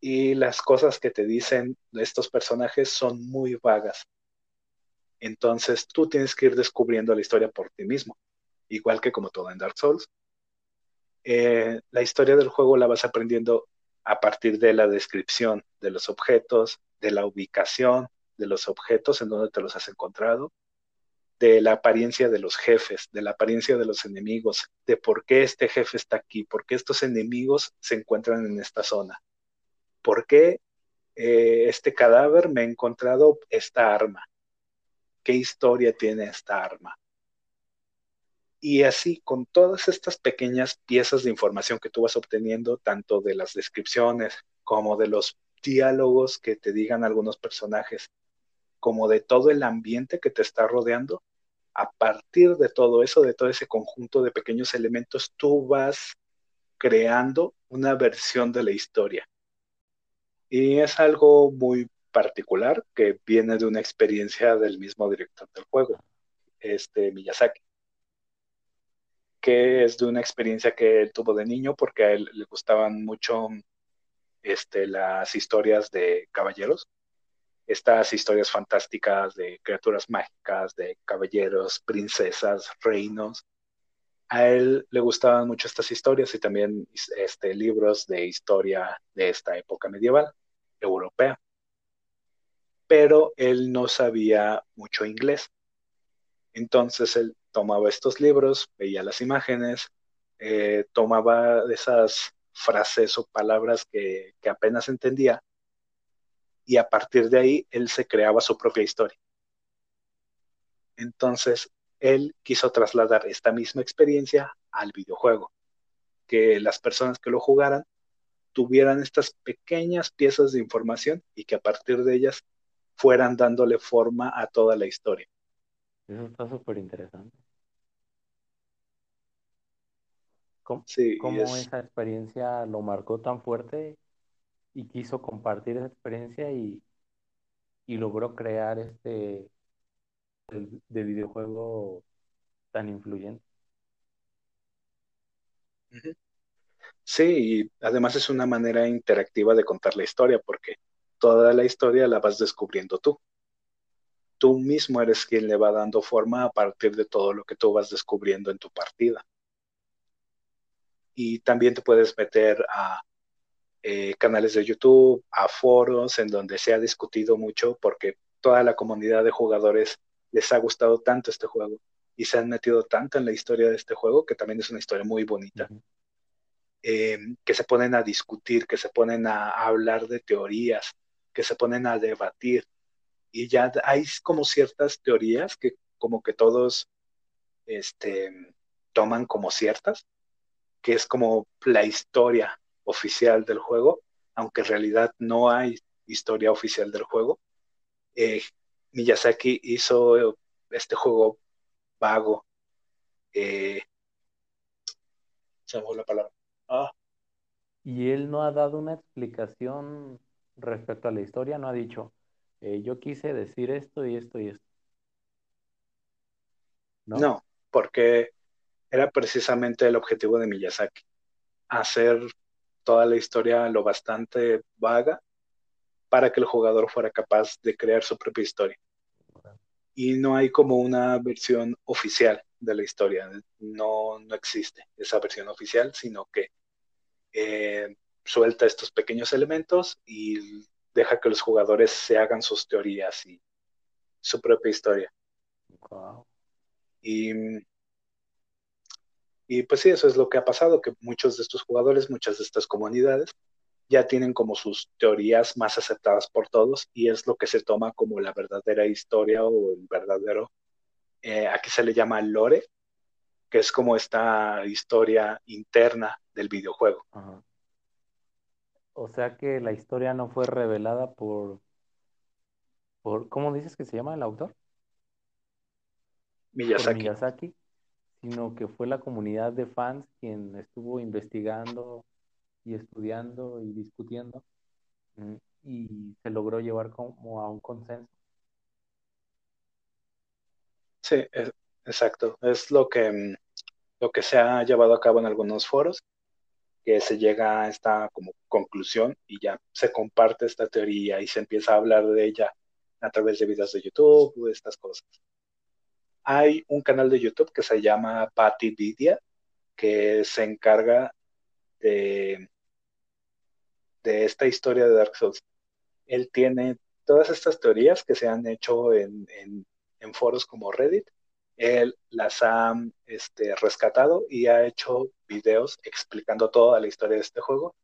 Y las cosas que te dicen estos personajes son muy vagas. Entonces tú tienes que ir descubriendo la historia por ti mismo, igual que como todo en Dark Souls. Eh, la historia del juego la vas aprendiendo a partir de la descripción de los objetos, de la ubicación de los objetos en donde te los has encontrado, de la apariencia de los jefes, de la apariencia de los enemigos, de por qué este jefe está aquí, por qué estos enemigos se encuentran en esta zona, por qué eh, este cadáver me ha encontrado esta arma, qué historia tiene esta arma. Y así, con todas estas pequeñas piezas de información que tú vas obteniendo, tanto de las descripciones como de los diálogos que te digan algunos personajes, como de todo el ambiente que te está rodeando, a partir de todo eso, de todo ese conjunto de pequeños elementos, tú vas creando una versión de la historia. Y es algo muy particular que viene de una experiencia del mismo director del juego, este Miyazaki, que es de una experiencia que él tuvo de niño porque a él le gustaban mucho este, las historias de caballeros, estas historias fantásticas de criaturas mágicas, de caballeros, princesas, reinos. A él le gustaban mucho estas historias y también este, libros de historia de esta época medieval europea. Pero él no sabía mucho inglés. Entonces él tomaba estos libros, veía las imágenes, eh, tomaba esas frases o palabras que, que apenas entendía y a partir de ahí él se creaba su propia historia. Entonces, él quiso trasladar esta misma experiencia al videojuego, que las personas que lo jugaran tuvieran estas pequeñas piezas de información y que a partir de ellas fueran dándole forma a toda la historia. Eso está súper interesante. ¿Cómo, esa experiencia lo marcó tan fuerte y quiso compartir esa experiencia y, logró crear este de, videojuego tan influyente. Sí, y además es una manera interactiva de contar la historia, porque toda la historia la vas descubriendo tú. Tú mismo eres quien le va dando forma a partir de todo lo que tú vas descubriendo en tu partida. Y también te puedes meter a eh, canales de YouTube, a foros en donde se ha discutido mucho porque toda la comunidad de jugadores les ha gustado tanto este juego y se han metido tanto en la historia de este juego que también es una historia muy bonita. Eh, que se ponen a discutir, que se ponen a, hablar de teorías, que se ponen a debatir. Y ya hay como ciertas teorías que como que todos este, toman como ciertas, que es como la historia oficial del juego, aunque en realidad no hay historia oficial del juego. Eh, Miyazaki hizo este juego vago. Eh, se me la palabra. Ah. Y él no ha dado una explicación respecto a la historia, no ha dicho, eh, yo quise decir esto y esto y esto. ¿No? no, porque era precisamente el objetivo de Miyazaki, hacer toda la historia lo bastante vaga para que el jugador fuera capaz de crear su propia historia. Y no hay como una versión oficial de la historia, no, no existe esa versión oficial, sino que eh, suelta estos pequeños elementos y deja que los jugadores se hagan sus teorías y su propia historia. Y y pues sí, eso es lo que ha pasado, que muchos de estos jugadores, muchas de estas comunidades ya tienen como sus teorías más aceptadas por todos y es lo que se toma como la verdadera historia o el verdadero, eh, aquí se le llama lore, que es como esta historia interna del videojuego. O sea que la historia no fue revelada por, por ¿cómo dices que se llama el autor? Miyazaki. Miyazaki sino que fue la comunidad de fans quien estuvo investigando y estudiando y discutiendo mm, y se logró llevar como a un consenso. Sí, exacto. Es lo que, mm, lo que se ha llevado a cabo en algunos foros, que se llega a esta como conclusión y ya se comparte esta teoría y se empieza a hablar de ella a través de videos de YouTube, estas cosas hay un canal de YouTube que se llama Patty Didia, que se encarga de, de esta historia de Dark Souls. Él tiene todas estas teorías que se han hecho en, foros como Reddit. Él las ha este, rescatado y ha hecho videos explicando toda la historia de este juego.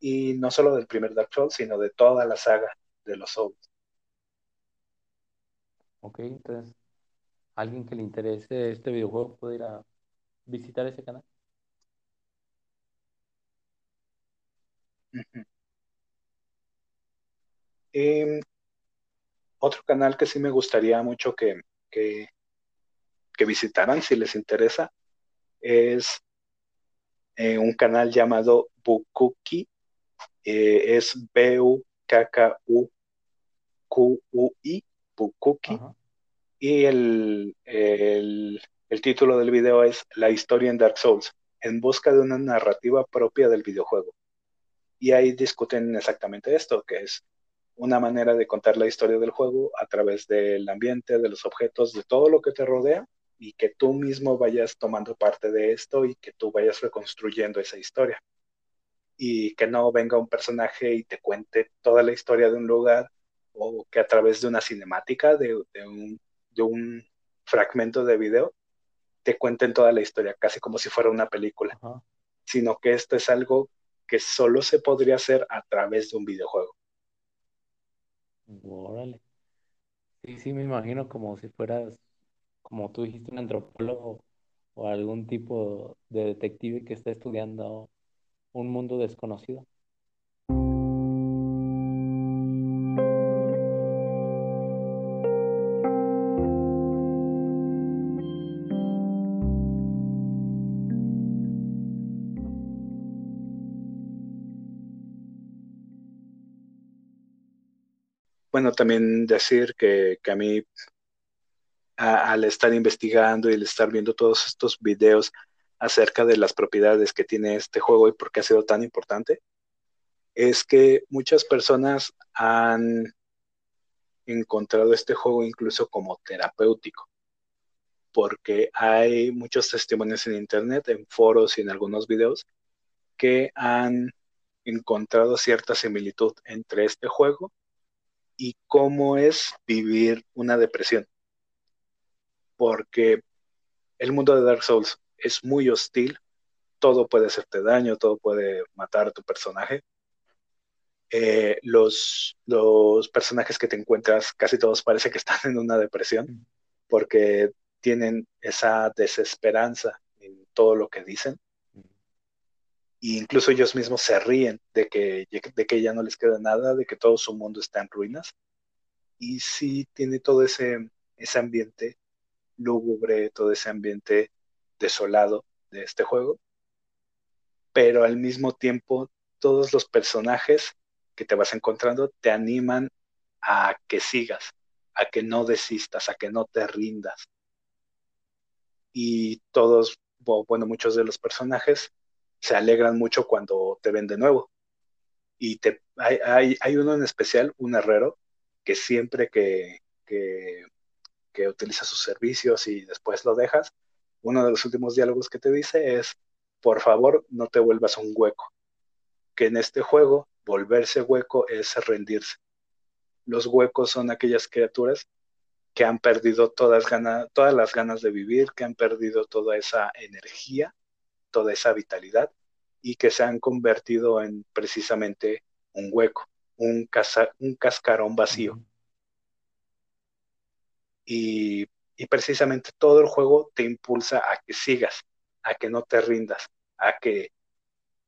Y no solo del primer Dark Souls, sino de toda la saga de los Souls. Ok, entonces alguien que le interese este videojuego puede ir a visitar ese canal. Em, otro canal que sí me gustaría mucho que, que, visitaran si les interesa es en un canal llamado Bukuki, eh, es B-U-K-K-U-Q-U-I, Bukuki. Y el, el, el título del video es La historia en Dark Souls, en busca de una narrativa propia del videojuego. Y ahí discuten exactamente esto, que es una manera de contar la historia del juego a través del ambiente, de los objetos, de todo lo que te rodea y que tú mismo vayas tomando parte de esto y que tú vayas reconstruyendo esa historia. Y que no venga un personaje y te cuente toda la historia de un lugar o que a través de una cinemática, de, de, un, de un, fragmento de video, te cuenten toda la historia, casi como si fuera una película, Ajá. sino que esto es algo que solo se podría hacer a través de un videojuego. Órale. Sí, sí, me imagino como si fueras, como tú dijiste, un antropólogo o algún tipo de detective que está estudiando un mundo desconocido. Bueno, también decir que, a mí, al estar investigando y al estar viendo todos estos videos acerca de las propiedades que tiene este juego y por qué ha sido tan importante, es que muchas personas han encontrado este juego incluso como terapéutico, porque hay muchos testimonios en internet, en foros y en algunos videos que han encontrado cierta similitud entre este juego y cómo es vivir una depresión. Porque el mundo de Dark Souls es muy hostil, todo puede hacerte daño, todo puede matar a tu personaje. Eh, los, los, personajes que te encuentras, casi todos parece que están en una depresión, porque tienen esa desesperanza en todo lo que dicen. E incluso ellos mismos se ríen de que, de que ya no les queda nada, de que todo su mundo está en ruinas. Y sí tiene todo ese, ese ambiente lúgubre, todo ese ambiente desolado de este juego. Pero al mismo tiempo, todos los personajes que te vas encontrando te animan a que sigas, a que no desistas, a que no te rindas. Y todos, bueno, muchos de los personajes se alegran mucho cuando te ven de nuevo. Y hay, hay, hay uno en especial, un herrero, que siempre que, que, que utiliza sus servicios y después lo dejas, uno de los últimos diálogos que te dice es, por favor, no te vuelvas un hueco. Que en este juego, volverse hueco es rendirse. Los huecos son aquellas criaturas que han perdido todas, ganas, todas las ganas de vivir, que han perdido toda esa energía, toda esa vitalidad y que se han convertido en precisamente un hueco, un, casa, un cascarón vacío. Uh -huh. y, y, precisamente todo el juego te impulsa a que sigas, a que no te rindas, a que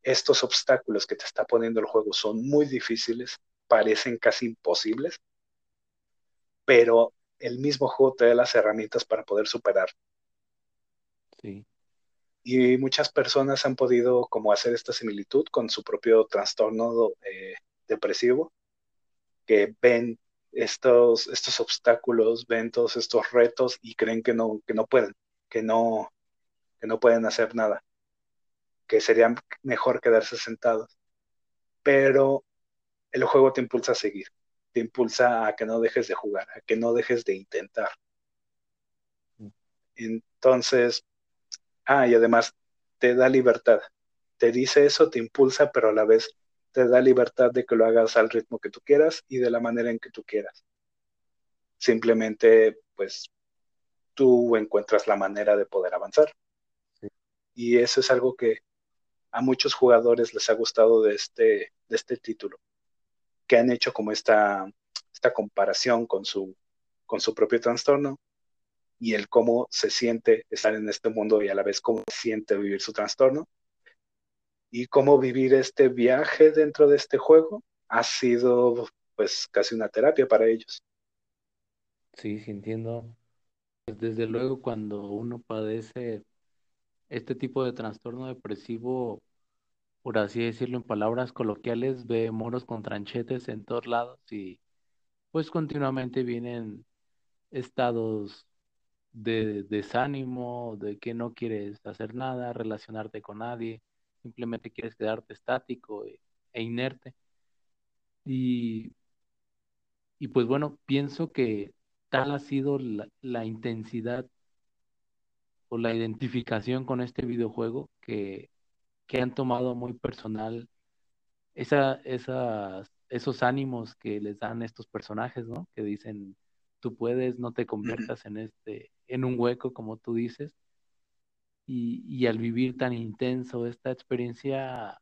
estos obstáculos que te está poniendo el juego son muy difíciles, parecen casi imposibles, pero el mismo juego te da las herramientas para poder superar. Sí. Y muchas personas han podido como hacer esta similitud con su propio trastorno eh, depresivo, que ven estos, estos obstáculos, ven todos estos retos y creen que no, que no pueden, que no, que no pueden hacer nada, que sería mejor quedarse sentados. Pero el juego te impulsa a seguir, te impulsa a que no dejes de jugar, a que no dejes de intentar. Entonces, ah, y además te da libertad. Te dice eso, te impulsa, pero a la vez te da libertad de que lo hagas al ritmo que tú quieras y de la manera en que tú quieras. Simplemente, pues, tú encuentras la manera de poder avanzar. Sí. Y eso es algo que a muchos jugadores les ha gustado de este, de este título, que han hecho como esta, esta comparación con su, con su propio trastorno y el cómo se siente estar en este mundo y a la vez cómo siente vivir su trastorno y cómo vivir este viaje dentro de este juego ha sido pues casi una terapia para ellos. Sí, sí entiendo. Pues desde luego cuando uno padece este tipo de trastorno depresivo, por así decirlo en palabras coloquiales, ve moros con tranchetes en todos lados y pues continuamente vienen estados de desánimo, de que no quieres hacer nada, relacionarte con nadie, simplemente quieres quedarte estático e, e inerte. Y, y pues bueno, pienso que tal ha sido la, la intensidad o la identificación con este videojuego que, que han tomado muy personal esa, esas, esos ánimos que les dan estos personajes, ¿no? Que dicen, tú puedes, no te conviertas en este, en un hueco, como tú dices. Y, y al vivir tan intenso esta experiencia,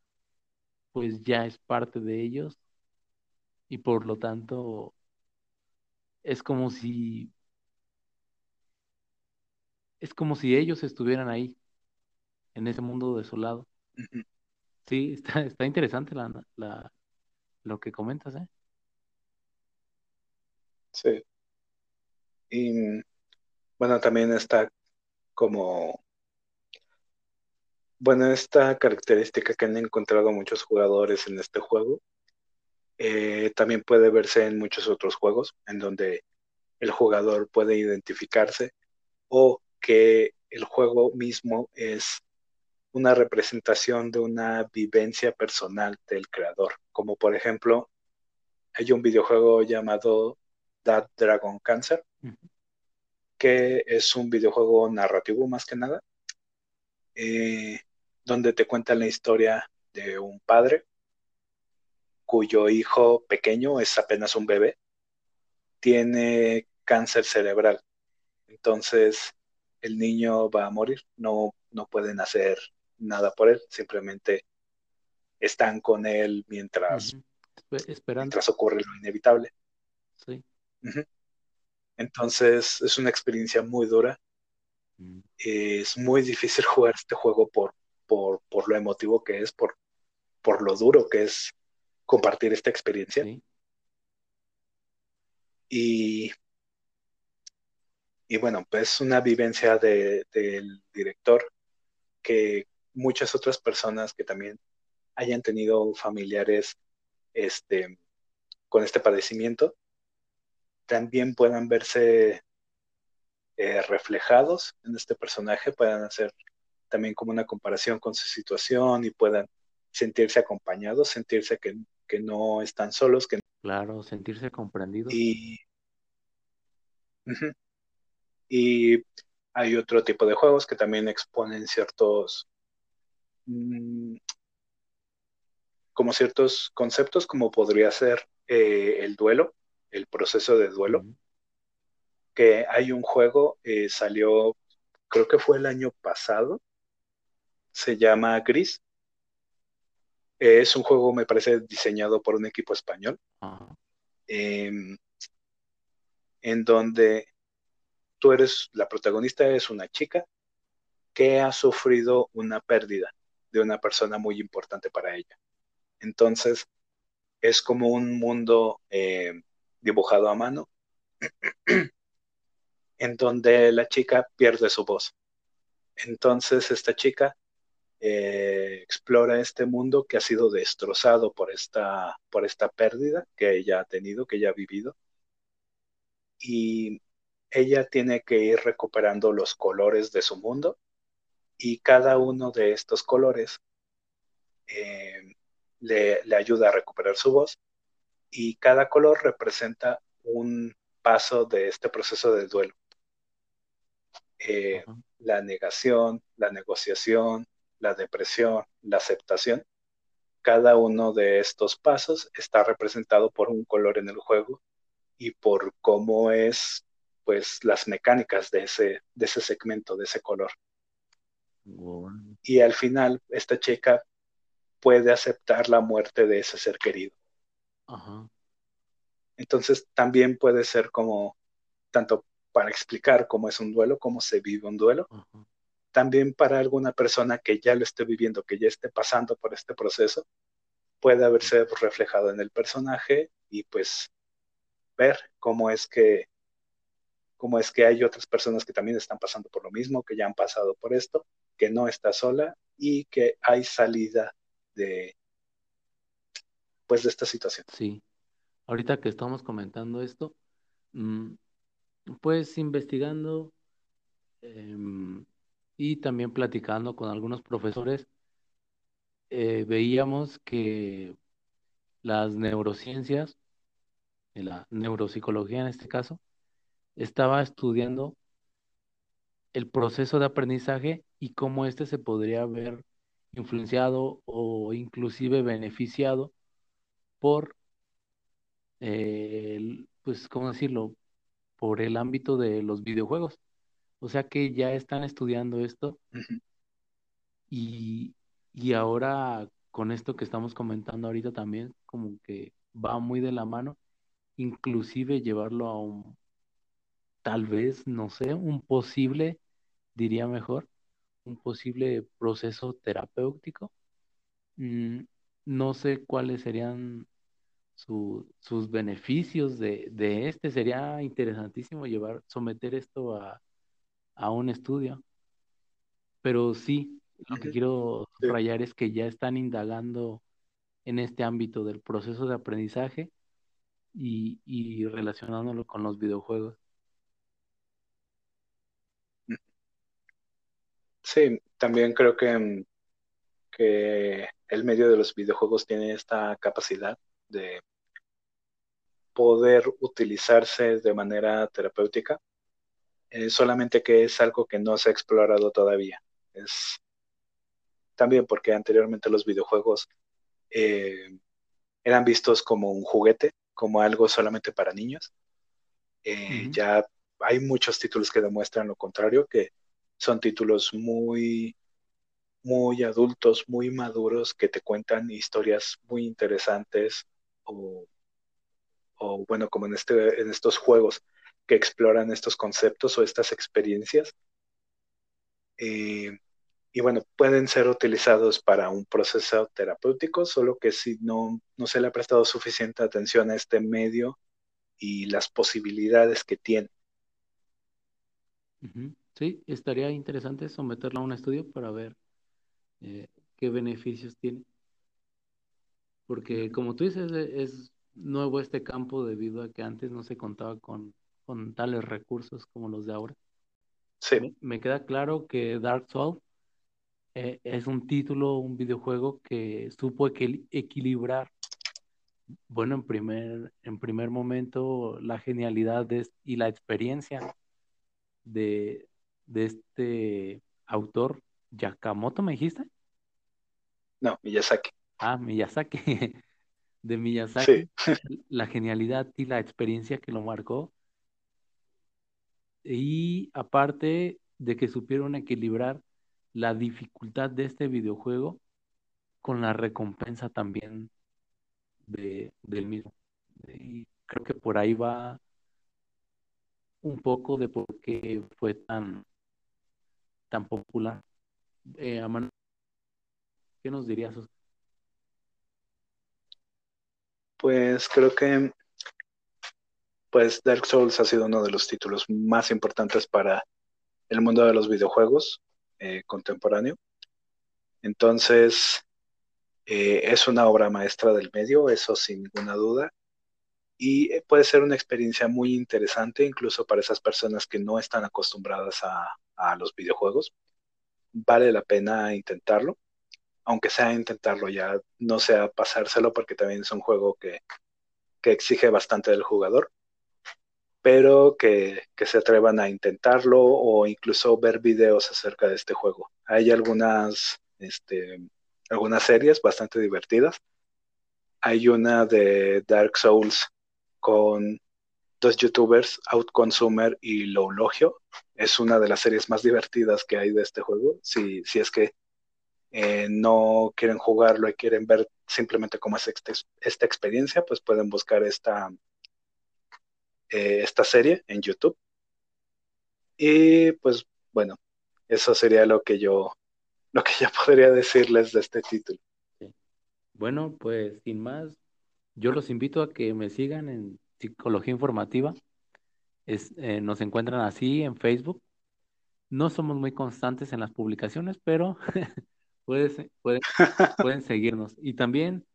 pues ya es parte de ellos. Y por lo tanto, es como si, es como si ellos estuvieran ahí, en ese mundo desolado. Sí, está, está interesante la, la, lo que comentas, ¿eh? Sí. Y bueno, también está como, bueno, esta característica que han encontrado muchos jugadores en este juego, eh, también puede verse en muchos otros juegos, en donde el jugador puede identificarse o que el juego mismo es una representación de una vivencia personal del creador, como por ejemplo, hay un videojuego llamado That Dragon Cancer, que es un videojuego narrativo más que nada, eh, donde te cuenta la historia de un padre cuyo hijo pequeño es apenas un bebé, tiene cáncer cerebral. Entonces el niño va a morir, no, no pueden hacer nada por él, simplemente están con él mientras, mientras ocurre lo inevitable. Sí. Entonces es una experiencia muy dura. Mm. Es muy difícil jugar este juego por, por, por, lo emotivo que es, por, por lo duro que es compartir esta experiencia. Y, y bueno, pues una vivencia de, del director que muchas otras personas que también hayan tenido familiares este, con este padecimiento también puedan verse eh, reflejados en este personaje, puedan hacer también como una comparación con su situación y puedan sentirse acompañados, sentirse que, no están solos. Que... Claro, sentirse comprendidos. Y, y hay otro tipo de juegos que también exponen ciertos mm, como ciertos conceptos como podría ser eh, el duelo, el proceso de duelo, que hay un juego, eh, salió, creo que fue el año pasado, se llama Gris. es un juego, me parece, diseñado por un equipo español, em, en donde tú eres, la protagonista es una chica que ha sufrido una pérdida de una persona muy importante para ella. Entonces, es como un mundo eh, dibujado a mano, en donde la chica pierde su voz. Entonces esta chica eh, explora este mundo que ha sido destrozado por esta, por esta pérdida que ella ha tenido, que ella ha vivido. Y ella tiene que ir recuperando los colores de su mundo y cada uno de estos colores eh, le, le ayuda a recuperar su voz y cada color representa un paso de este proceso de duelo. Eh, la negación, la negociación, la depresión, la aceptación. Cada uno de estos pasos está representado por un color en el juego y por cómo es pues las mecánicas de ese, de ese segmento, de ese color. Y al final esta chica puede aceptar la muerte de ese ser querido. Entonces también puede ser como, tanto para explicar cómo es un duelo, cómo se vive un duelo, también para alguna persona que ya lo esté viviendo, que ya esté pasando por este proceso, puede haberse reflejado en el personaje y pues ver cómo es que cómo es que hay otras personas que también están pasando por lo mismo, que ya han pasado por esto, que no está sola y que hay salida de, pues, de esta situación. Sí, ahorita que estamos comentando esto, mm, pues investigando em, y también platicando con algunos profesores, eh, veíamos que las neurociencias, la neuropsicología en este caso, estaba estudiando el proceso de aprendizaje y cómo éste se podría ver influenciado o inclusive beneficiado por, eh, pues, ¿cómo decirlo? Por el ámbito de los videojuegos. O sea que ya están estudiando esto y, y ahora con esto que estamos comentando ahorita también, como que va muy de la mano, inclusive llevarlo a un, tal vez, no sé, un posible, diría mejor, un posible proceso terapéutico. Mm, no sé cuáles serían sus beneficios de, de, este. Sería interesantísimo llevar, someter esto a, a un estudio. Pero sí, lo que quiero subrayar es que ya están indagando en este ámbito del proceso de aprendizaje y, y relacionándolo con los videojuegos. Sí, también creo que, que el medio de los videojuegos tiene esta capacidad de poder utilizarse de manera terapéutica, eh, solamente que es algo que no se ha explorado todavía. Es también porque anteriormente los videojuegos eh, eran vistos como un juguete, como algo solamente para niños. Eh, ya hay muchos títulos que demuestran lo contrario, que son títulos muy, muy adultos, muy maduros, que te cuentan historias muy interesantes o, bueno, como en, este, en estos juegos que exploran estos conceptos o estas experiencias. Eh, y bueno, pueden ser utilizados para un proceso terapéutico, solo que si no, no se le ha prestado suficiente atención a este medio y las posibilidades que tiene. Sí, estaría interesante someterlo a un estudio para ver eh, qué beneficios tiene. Porque como tú dices, e, es nuevo este campo debido a que antes no se contaba con, con tales recursos como los de ahora. Sí. Me, queda claro que Dark Souls eh, es un título, un videojuego que supo equilibrar, bueno, en primer, en primer momento, la genialidad y la experiencia de, de este autor, Yakamoto, ¿me dijiste? No, Miyazaki. Ah, Miyazaki. De Miyazaki, la genialidad y la experiencia que lo marcó. Y aparte de que supieron equilibrar la dificultad de este videojuego con la recompensa también de, del mismo. Y creo que por ahí va un poco de por qué fue tan tan popular. Eh, ¿Qué nos dirías? Pues creo que pues Dark Souls ha sido uno de los títulos más importantes para el mundo de los videojuegos eh, contemporáneo. Entonces, eh, es una obra maestra del medio, eso sin ninguna duda. Y puede ser una experiencia muy interesante, incluso para esas personas que no están acostumbradas a los videojuegos. Vale la pena intentarlo, aunque sea intentarlo ya, no sea pasárselo porque también es un juego que, exige bastante del jugador, pero que, se atrevan a intentarlo o incluso ver videos acerca de este juego. Hay algunas, este, algunas series bastante divertidas. Hay una de Dark Souls con dos youtubers, Outconsumer y Lowlogio. Es una de las series más divertidas que hay de este juego. Si, si es que eh, no quieren jugarlo y quieren ver simplemente cómo es este, esta experiencia, pues pueden buscar esta, eh, esta serie en YouTube. Y pues bueno, eso sería lo que yo, lo que ya podría decirles de este título. Bueno, pues sin más, yo los invito a que me sigan en Psicología Informativa. Es, eh, nos encuentran así en Facebook. No somos muy constantes en las publicaciones, pero pueden, pueden seguirnos. Y también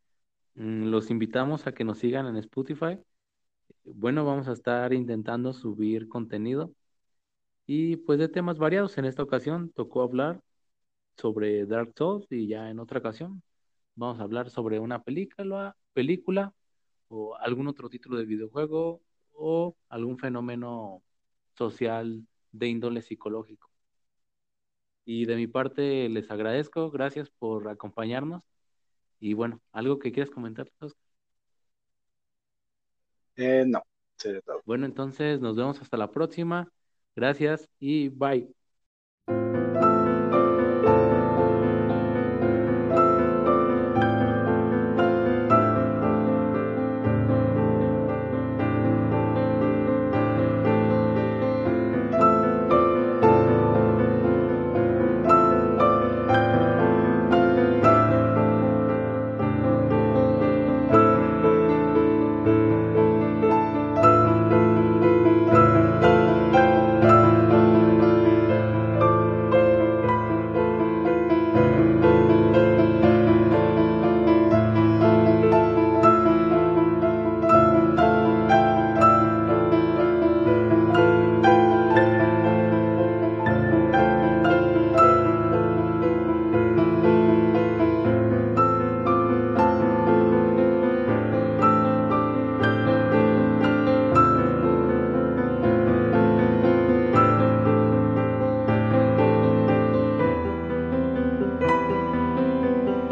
mm, los invitamos a que nos sigan en Spotify. Bueno, vamos a estar intentando subir contenido y pues de temas variados. En esta ocasión tocó hablar sobre Dark Souls y ya en otra ocasión vamos a hablar sobre una película, película o algún otro título de videojuego o algún fenómeno social de índole psicológico. Y de mi parte les agradezco, gracias por acompañarnos. Y bueno, ¿algo que quieras comentar, Oscar? Eh, no, Bueno, entonces nos vemos hasta la próxima. Gracias y bye.